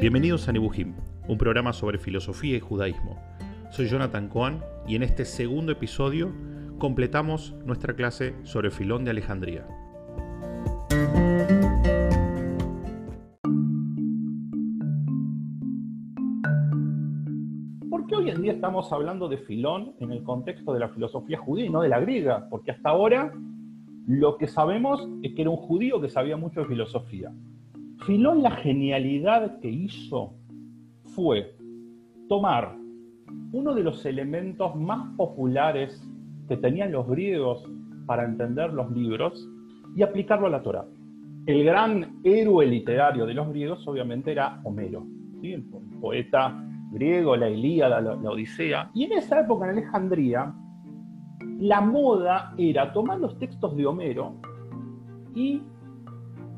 Bienvenidos a Nebuhim, un programa sobre filosofía y judaísmo. Soy Jonathan Cohen y en este segundo episodio completamos nuestra clase sobre Filón de Alejandría. ¿Por qué hoy en día estamos hablando de Filón en el contexto de la filosofía judía y no de la griega? Porque hasta ahora lo que sabemos es que era un judío que sabía mucho de filosofía. Filón la genialidad que hizo fue tomar uno de los elementos más populares que tenían los griegos para entender los libros y aplicarlo a la Torah. El gran héroe literario de los griegos obviamente era Homero, el poeta griego, la Ilíada, la, la Odisea. Y en esa época en Alejandría, la moda era tomar los textos de Homero y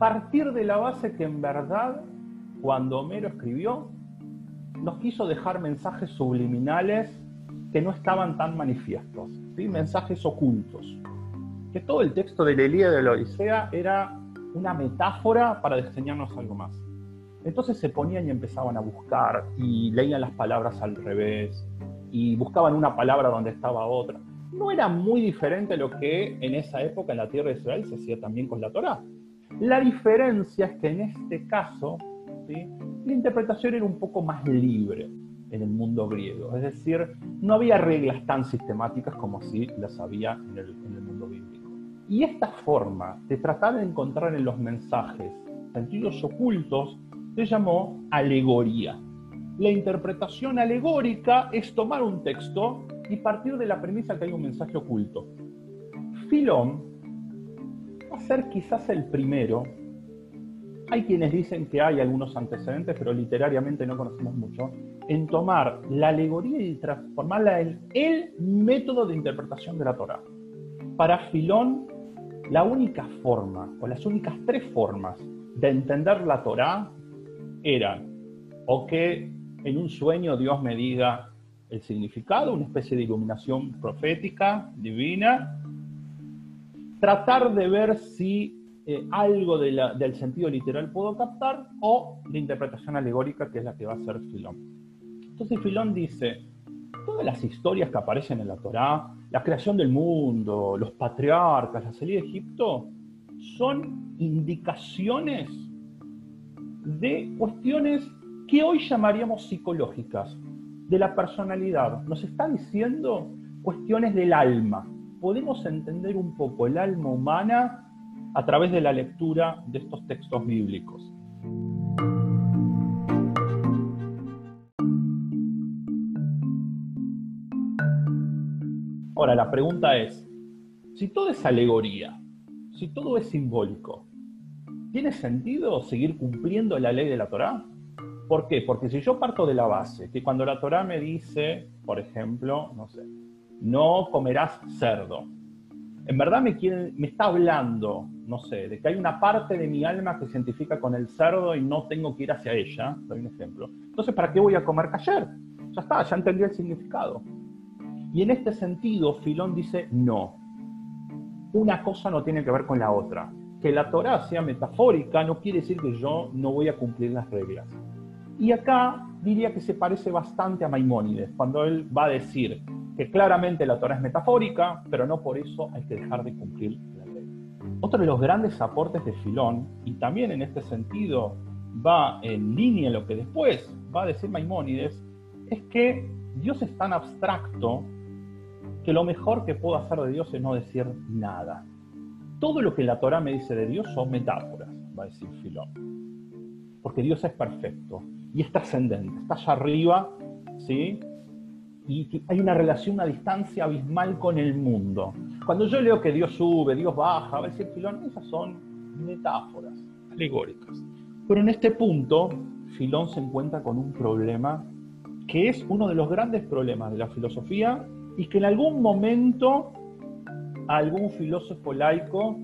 partir de la base que en verdad, cuando Homero escribió, nos quiso dejar mensajes subliminales que no estaban tan manifiestos, ¿sí? mensajes ocultos. Que todo el texto de la Ilíada de la Odisea era una metáfora para enseñarnos algo más. Entonces se ponían y empezaban a buscar y leían las palabras al revés y buscaban una palabra donde estaba otra. No era muy diferente a lo que en esa época en la tierra de Israel se hacía también con la Torá. La diferencia es que en este caso la interpretación era un poco más libre en el mundo griego, es decir, no había reglas tan sistemáticas como si las había en el, en el mundo bíblico. Y esta forma de tratar de encontrar en los mensajes sentidos ocultos se llamó alegoría. La interpretación alegórica es tomar un texto y partir de la premisa que hay un mensaje oculto. Filón va a ser quizás el primero. Hay quienes dicen que hay algunos antecedentes, pero literariamente no conocemos mucho, en tomar la alegoría y transformarla en el método de interpretación de la Torah. Para Filón, la única forma, o las únicas tres formas de entender la Torah eran o que en un sueño Dios me diga el significado, una especie de iluminación profética, divina, tratar de ver si eh, algo del sentido literal puedo captar o la interpretación alegórica que es la que va a hacer Filón. Entonces Filón dice, todas las historias que aparecen en la Torá, la creación del mundo, los patriarcas, la salida de Egipto, son indicaciones de cuestiones que hoy llamaríamos psicológicas, de la personalidad. Nos está diciendo cuestiones del alma, podemos entender un poco el alma humana a través de la lectura de estos textos bíblicos. Ahora, la pregunta es, si todo es alegoría, si todo es simbólico, ¿tiene sentido seguir cumpliendo la ley de la Torá? ¿Por qué? Porque si yo parto de la base, que cuando la Torá me dice, por ejemplo, no sé, no comerás cerdo. En verdad me, está hablando, no sé, de que hay una parte de mi alma que se identifica con el cerdo y no tengo que ir hacia ella, doy un ejemplo. Entonces, ¿para qué voy a comer cayer? Ya está, ya entendí el significado. Y en este sentido, Filón dice, no, una cosa no tiene que ver con la otra. Que la Torah sea metafórica no quiere decir que yo no voy a cumplir las reglas. Y acá diría que se parece bastante a Maimónides, cuando él va a decir, que claramente la Torah es metafórica, pero no por eso hay que dejar de cumplir la ley. Otro de los grandes aportes de Filón, y también en este sentido va en línea lo que después va a decir Maimónides, es que Dios es tan abstracto que lo mejor que puedo hacer de Dios es no decir nada. Todo lo que la Torah me dice de Dios son metáforas, va a decir Filón. Porque Dios es perfecto y es trascendente, está allá arriba, ¿sí? Y hay una relación, una distancia abismal con el mundo. Cuando yo leo que Dios sube, Dios baja, va a decir Filón, esas son metáforas alegóricas. Pero en este punto, Filón se encuentra con un problema que es uno de los grandes problemas de la filosofía y que en algún momento a algún filósofo laico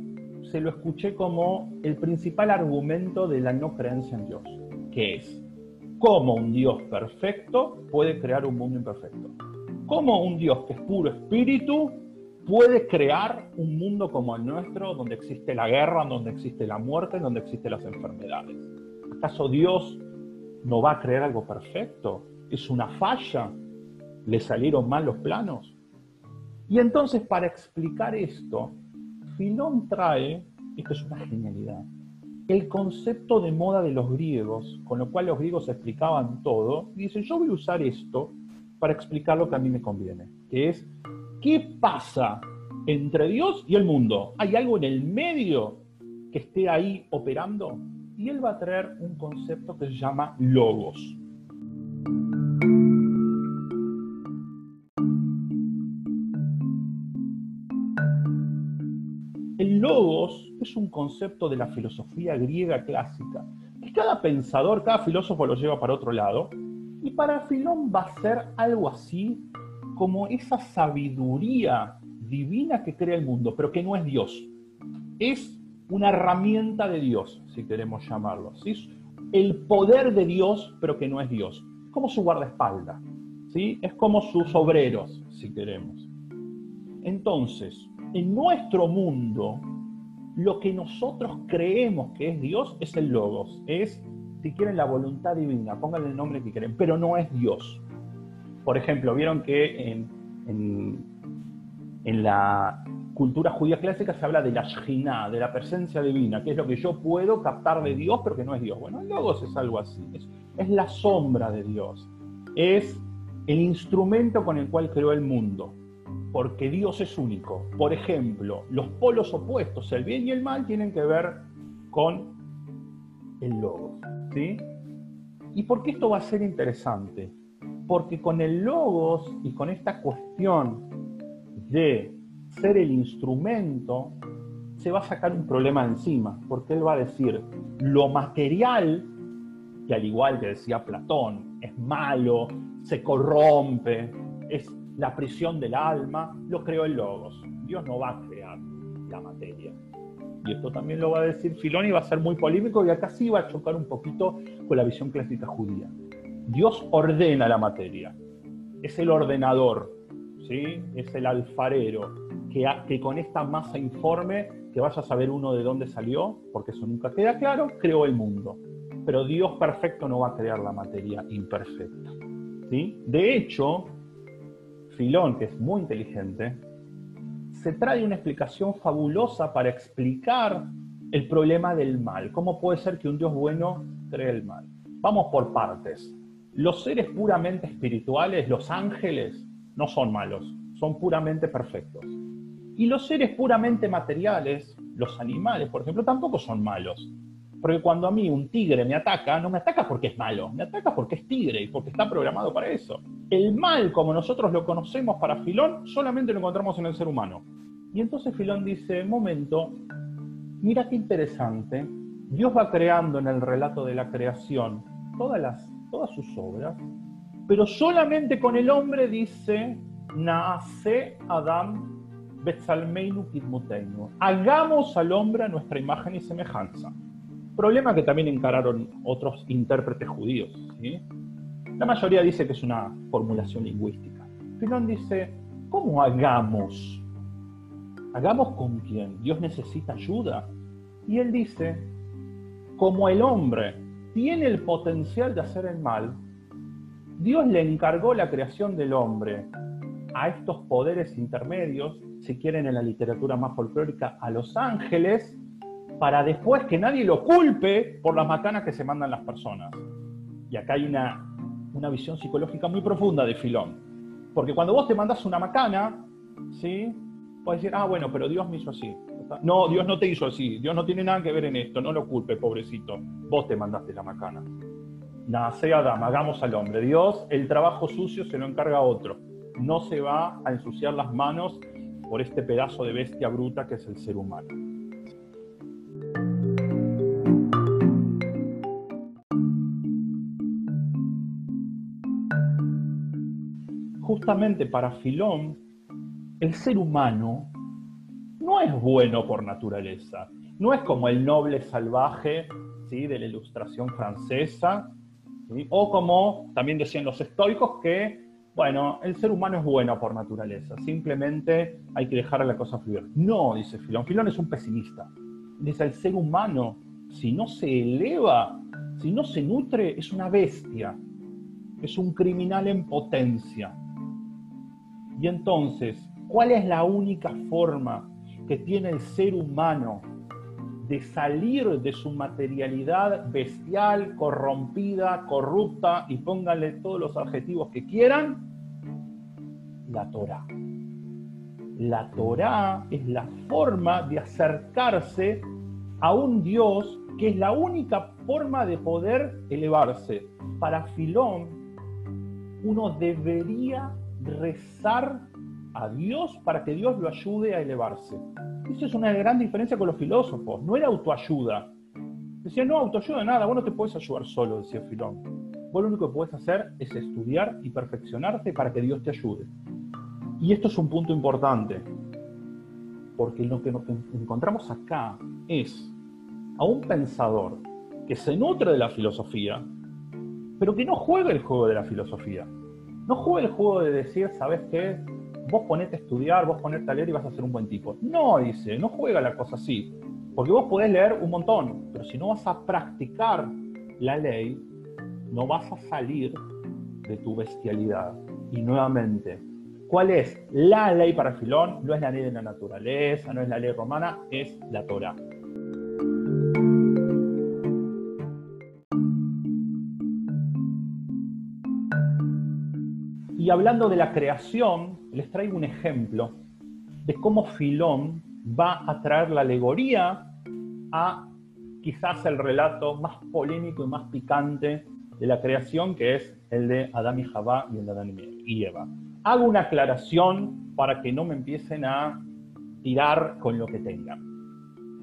se lo escuché como el principal argumento de la no creencia en Dios, que es cómo un Dios perfecto puede crear un mundo imperfecto. Cómo un Dios que es puro espíritu puede crear un mundo como el nuestro, donde existe la guerra, donde existe la muerte, donde existen las enfermedades. ¿Acaso Dios no va a crear algo perfecto, es una falla, le salieron mal los planos. Y entonces para explicar esto, Filón trae, esto es una genialidad, el concepto de moda de los griegos, con lo cual los griegos explicaban todo, y dice, yo voy a usar esto para explicar lo que a mí me conviene, que es, ¿qué pasa entre Dios y el mundo? ¿Hay algo en el medio que esté ahí operando? Y él va a traer un concepto que se llama logos. El logos es un concepto de la filosofía griega clásica, que cada pensador, cada filósofo lo lleva para otro lado, y para Filón va a ser algo así como esa sabiduría divina que crea el mundo, pero que no es Dios. Es una herramienta de Dios, si queremos llamarlo. Es el poder de Dios, pero que no es Dios. Como su guardaespaldas. ¿sí? Es como sus obreros, si queremos. Entonces, en nuestro mundo, lo que nosotros creemos que es Dios es el Logos, es, si quieren, la voluntad divina, pónganle el nombre que quieren, pero no es Dios. Por ejemplo, vieron que en, en, la cultura judía clásica se habla de la Shina, de la presencia divina, que es lo que yo puedo captar de Dios, pero que no es Dios. Bueno, el Logos es algo así, es la sombra de Dios, es el instrumento con el cual creó el mundo porque Dios es único. Por ejemplo, los polos opuestos, el bien y el mal, tienen que ver con el logos. ¿sí? ¿Y por qué esto va a ser interesante? Porque con el logos y con esta cuestión de ser el instrumento, se va a sacar un problema encima, porque él va a decir, lo material, que al igual que decía Platón, es malo, se corrompe, es la prisión del alma, lo creó el Logos. Dios no va a crear la materia. Y esto también lo va a decir Filón y va a ser muy polémico y acá sí va a chocar un poquito con la visión clásica judía. Dios ordena la materia, es el ordenador, ¿sí? es el alfarero, que, que con esta masa informe, que vaya a saber uno de dónde salió, porque eso nunca queda claro, creó el mundo. Pero Dios perfecto no va a crear la materia imperfecta. ¿sí? De hecho, Filón, que es muy inteligente, se trae una explicación fabulosa para explicar el problema del mal. ¿Cómo puede ser que un Dios bueno cree el mal? Vamos por partes. Los seres puramente espirituales, los ángeles, no son malos, son puramente perfectos. Y los seres puramente materiales, los animales, por ejemplo, tampoco son malos. Porque cuando a mí un tigre me ataca, no me ataca porque es malo, me ataca porque es tigre y porque está programado para eso. El mal, como nosotros lo conocemos para Filón, solamente lo encontramos en el ser humano. Y entonces Filón dice, momento, mira qué interesante, Dios va creando en el relato de la creación todas, las, sus obras, pero solamente con el hombre dice, nace Adam Betzalmeinu Kidmuteinu. Hagamos al hombre a nuestra imagen y semejanza. Problema que también encararon otros intérpretes judíos. La mayoría dice que es una formulación lingüística. Filón dice, ¿cómo hagamos? ¿Hagamos con quién? ¿Dios necesita ayuda? Y él dice, como el hombre tiene el potencial de hacer el mal, Dios le encargó la creación del hombre a estos poderes intermedios, si quieren en la literatura más folclórica, a los ángeles, para después que nadie lo culpe por las macanas que se mandan las personas. Y acá hay una, una visión psicológica muy profunda de Filón. Porque cuando vos te mandas una macana, ¿sí? Puedes decir, ah, bueno, pero Dios me hizo así. No, Dios no te hizo así. Dios no tiene nada que ver en esto. No lo culpe, pobrecito. Vos te mandaste la macana. Nace Adam, hagamos al hombre. Dios, el trabajo sucio se lo encarga a otro. No se va a ensuciar las manos por este pedazo de bestia bruta que es el ser humano. Justamente para Filón, el ser humano no es bueno por naturaleza. No es como el noble salvaje ¿sí? de la ilustración francesa, o como también decían los estoicos que, bueno, el ser humano es bueno por naturaleza, simplemente hay que dejar a la cosa fluir. No, dice Filón. Filón es un pesimista. Dice, el ser humano, si no se eleva si no se nutre, es una bestia, es un criminal en potencia. Y entonces, ¿cuál es la única forma que tiene el ser humano de salir de su materialidad bestial, corrompida, corrupta, y pónganle todos los adjetivos que quieran? La Torah. La Torah es la forma de acercarse a un Dios que es la única forma de poder elevarse. Para Filón, uno debería rezar a Dios para que Dios lo ayude a elevarse. Esa es una gran diferencia con los filósofos. No era autoayuda. Decía, no, autoayuda nada, vos no te puedes ayudar solo, decía Filón. Vos lo único que puedes hacer es estudiar y perfeccionarte para que Dios te ayude. Y esto es un punto importante, porque lo que nos encontramos acá es a un pensador que se nutre de la filosofía, pero que no juega el juego de la filosofía. No juega el juego de decir, ¿sabes qué? Vos ponete a estudiar, vos ponete a leer y vas a ser un buen tipo. No, dice, no juega la cosa así. Porque vos podés leer un montón, pero si no vas a practicar la ley, no vas a salir de tu bestialidad. Y nuevamente, ¿Cuál es la ley para Filón? No es la ley de la naturaleza, no es la ley romana, es la Torah. Y hablando de la creación, les traigo un ejemplo de cómo Filón va a traer la alegoría a quizás el relato más polémico y más picante de la creación, que es el de Adán y Jabá y el de Adán y Eva hago una aclaración para que no me empiecen a tirar con lo que tengan.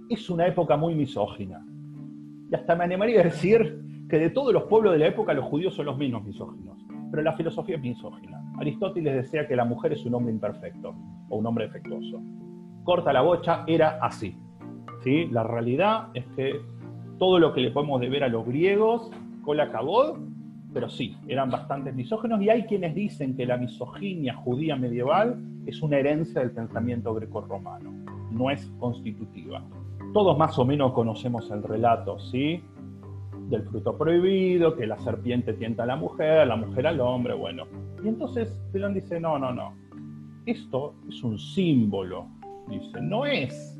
Es una época muy misógina. Y hasta me animaría a decir que de todos los pueblos de la época los judíos son los menos misóginos. Pero la filosofía es misógina. Aristóteles decía que la mujer es un hombre imperfecto o un hombre defectuoso. Corta la bocha, era así. ¿sí? La realidad es que todo lo que le podemos deber a los griegos, cola cabod, pero sí, eran bastantes misógenos y hay quienes dicen que la misoginia judía medieval es una herencia del pensamiento grecorromano, no es constitutiva. Todos más o menos conocemos el relato, ¿sí? Del fruto prohibido, que la serpiente tienta a la mujer, la mujer al hombre, bueno. Y entonces Filón dice, no, no, no, esto es un símbolo, dice, no es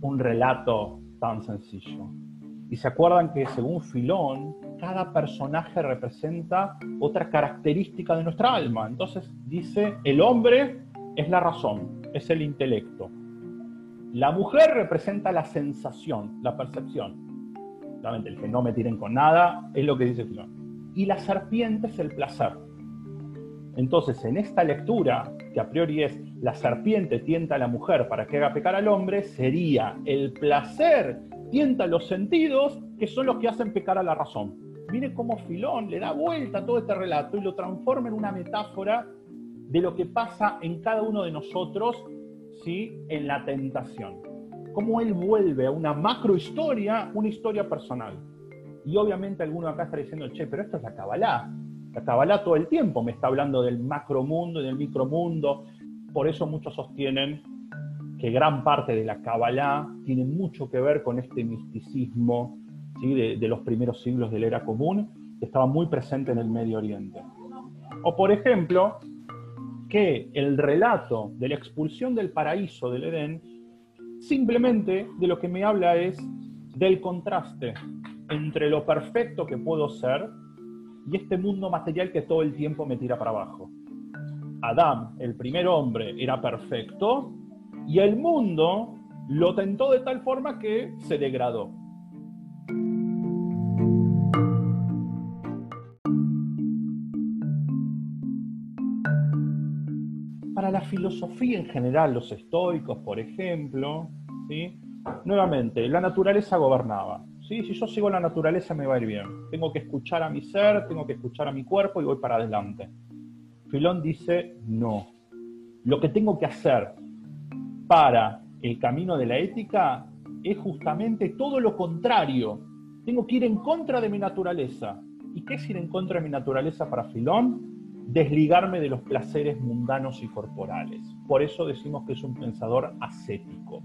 un relato tan sencillo. Y se acuerdan que según Filón, cada personaje representa otra característica de nuestra alma. Entonces dice, el hombre es la razón, es el intelecto. La mujer representa la sensación, la percepción. El que no me tiren con nada es lo que dice Filón. Y la serpiente es el placer. Entonces, en esta lectura, que a priori es la serpiente tienta a la mujer para que haga pecar al hombre, sería el placer tienta los sentidos que son los que hacen pecar a la razón. Mire cómo Filón le da vuelta a todo este relato y lo transforma en una metáfora de lo que pasa en cada uno de nosotros ¿sí? en la tentación. Cómo él vuelve a una macrohistoria, una historia personal. Y obviamente alguno acá está diciendo, che, pero esto es la Kabbalah. La Kabbalah todo el tiempo me está hablando del macromundo y del micromundo. Por eso muchos sostienen que gran parte de la Kabbalah tiene mucho que ver con este misticismo de, los primeros siglos de la era común, que estaba muy presente en el Medio Oriente. O por ejemplo, que el relato de la expulsión del paraíso del Edén, simplemente de lo que me habla es del contraste entre lo perfecto que puedo ser y este mundo material que todo el tiempo me tira para abajo. Adán, el primer hombre, era perfecto y el mundo lo tentó de tal forma que se degradó. Filosofía en general, los estoicos, por ejemplo, ¿sí? nuevamente, la naturaleza gobernaba. ¿sí? Si yo sigo la naturaleza me va a ir bien. Tengo que escuchar a mi ser, tengo que escuchar a mi cuerpo y voy para adelante. Filón dice, no. Lo que tengo que hacer para el camino de la ética es justamente todo lo contrario. Tengo que ir en contra de mi naturaleza. ¿Y qué es ir en contra de mi naturaleza para Filón? Desligarme de los placeres mundanos y corporales. Por eso decimos que es un pensador ascético.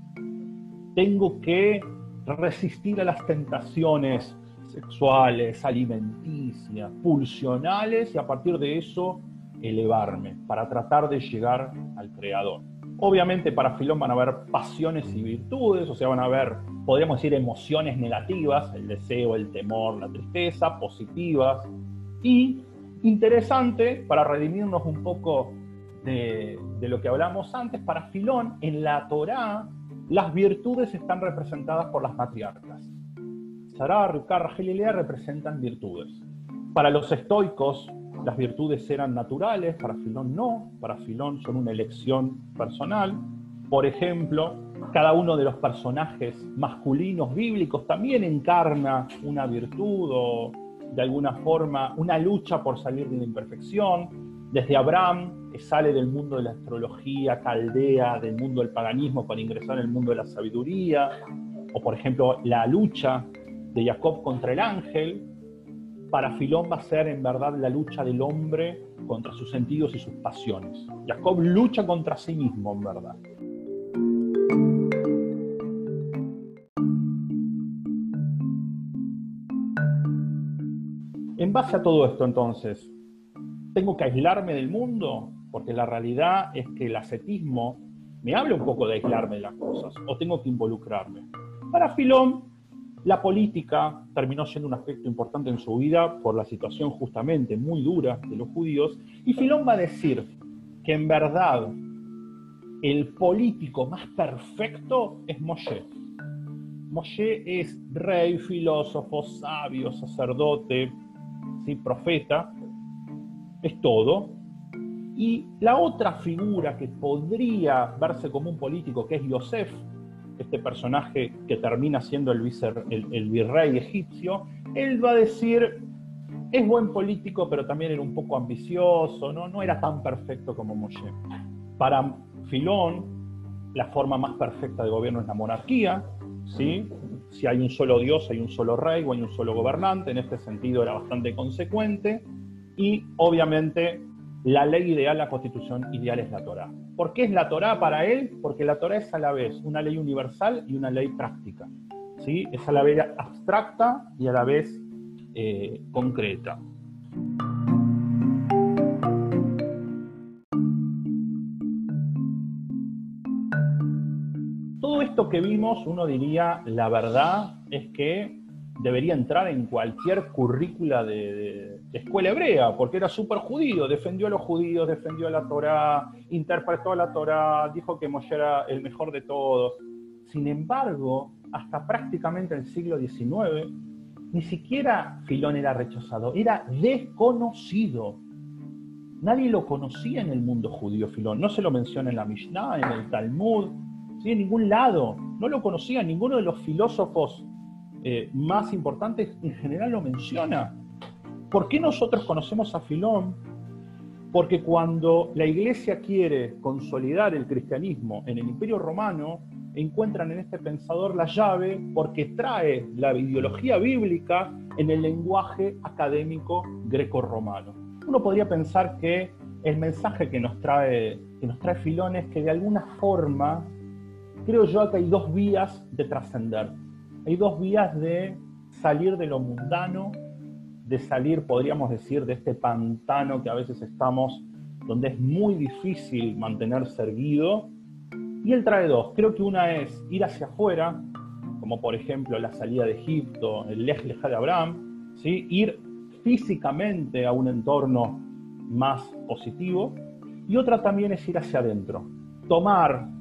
Tengo que resistir a las tentaciones, sexuales, alimenticias, pulsionales y a partir de eso elevarme para tratar de llegar al creador. Obviamente para Filón van a haber pasiones y virtudes, o sea, van a haber, podríamos decir, emociones negativas, el deseo, el temor, la tristeza, positivas. Y interesante, para redimirnos un poco de, lo que hablamos antes, para Filón, en la Torá, las virtudes están representadas por las matriarcas. Sarah, Rivka, Rachel representan virtudes. Para los estoicos, las virtudes eran naturales, para Filón no, para Filón son una elección personal. Por ejemplo, cada uno de los personajes masculinos bíblicos también encarna una virtud o de alguna forma una lucha por salir de la imperfección. Desde Abraham, que sale del mundo de la astrología caldea, del mundo del paganismo para ingresar en el mundo de la sabiduría, o por ejemplo la lucha de Jacob contra el ángel, para Filón va a ser en verdad la lucha del hombre contra sus sentidos y sus pasiones. Jacob lucha contra sí mismo, en verdad. En base a todo esto, entonces, ¿tengo que aislarme del mundo? Porque la realidad es que el ascetismo me habla un poco de aislarme de las cosas, o tengo que involucrarme. Para Filón, la política terminó siendo un aspecto importante en su vida por la situación justamente muy dura de los judíos, y Filón va a decir que en verdad el político más perfecto es Moshe. Moshe es rey, filósofo, sabio, sacerdote, ¿sí? profeta, es todo. Y la otra figura que podría verse como un político, que es Yosef, este personaje que termina siendo el, virrey egipcio, él va a decir, es buen político, pero también era un poco ambicioso, no, no era tan perfecto como Moshe. Para Filón, la forma más perfecta de gobierno es la monarquía, ¿sí? Si hay un solo dios, hay un solo rey o hay un solo gobernante, en este sentido era bastante consecuente, y obviamente la ley ideal, la constitución ideal es la Torah. ¿Por qué es la Torah para él? Porque la Torah es a la vez una ley universal y una ley práctica. ¿sí? Es a la vez abstracta y a la vez eh, concreta. Que vimos, uno diría, la verdad es que debería entrar en cualquier currícula de, escuela hebrea, porque era súper judío, defendió a los judíos, defendió a la Torá, interpretó a la Torá, dijo que Moshe era el mejor de todos. Sin embargo, hasta prácticamente el siglo XIX, ni siquiera Filón era rechazado, era desconocido. Nadie lo conocía en el mundo judío, Filón. No se lo menciona en la Mishnah, en el Talmud, ¿sí? en ningún lado. No lo conocía ninguno de los filósofos eh, más importantes, en general lo menciona. ¿Por qué nosotros conocemos a Filón? Porque cuando la iglesia quiere consolidar el cristianismo en el imperio romano, encuentran en este pensador la llave porque trae la ideología bíblica en el lenguaje académico greco-romano. Uno podría pensar que el mensaje que nos trae, que nos trae Filón es que de alguna forma, creo yo que hay dos vías de trascender. Hay dos vías de salir de lo mundano, de salir, podríamos decir, de este pantano que a veces estamos, donde es muy difícil mantenerse erguido. Y él trae dos. Creo que una es ir hacia afuera, como por ejemplo la salida de Egipto, el Lej Leja de Abraham, ¿sí? ir físicamente a un entorno más positivo. Y otra también es ir hacia adentro, tomar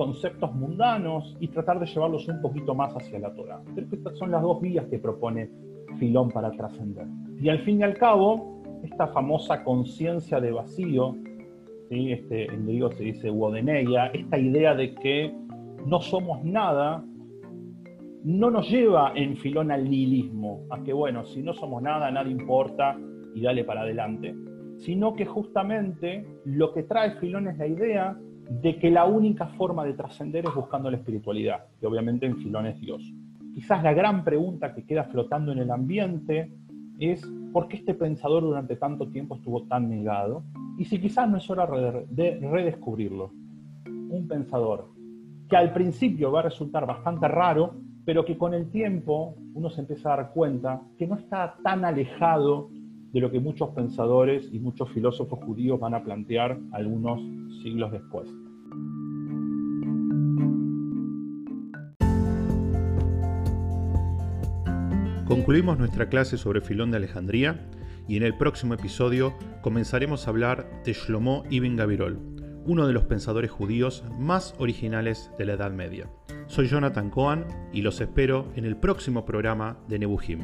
conceptos mundanos y tratar de llevarlos un poquito más hacia la Torah. Creo que estas son las dos vías que propone Filón para trascender. Y al fin y al cabo, esta famosa conciencia de vacío, ¿sí? este, en griego se dice wodeneia, esta idea de que no somos nada, no nos lleva en Filón al nihilismo, a que bueno, si no somos nada, nada importa y dale para adelante, sino que justamente lo que trae Filón es la idea de que la única forma de trascender es buscando la espiritualidad, y obviamente en Filón es Dios. Quizás la gran pregunta que queda flotando en el ambiente es ¿por qué este pensador durante tanto tiempo estuvo tan negado? Y si quizás no es hora de redescubrirlo. Un pensador que al principio va a resultar bastante raro, pero que con el tiempo uno se empieza a dar cuenta que no está tan alejado de lo que muchos pensadores y muchos filósofos judíos van a plantear algunos siglos después. Concluimos nuestra clase sobre Filón de Alejandría y en el próximo episodio comenzaremos a hablar de Shlomo ibn Gabirol, uno de los pensadores judíos más originales de la Edad Media. Soy Jonathan Cohen y los espero en el próximo programa de Nebuhim.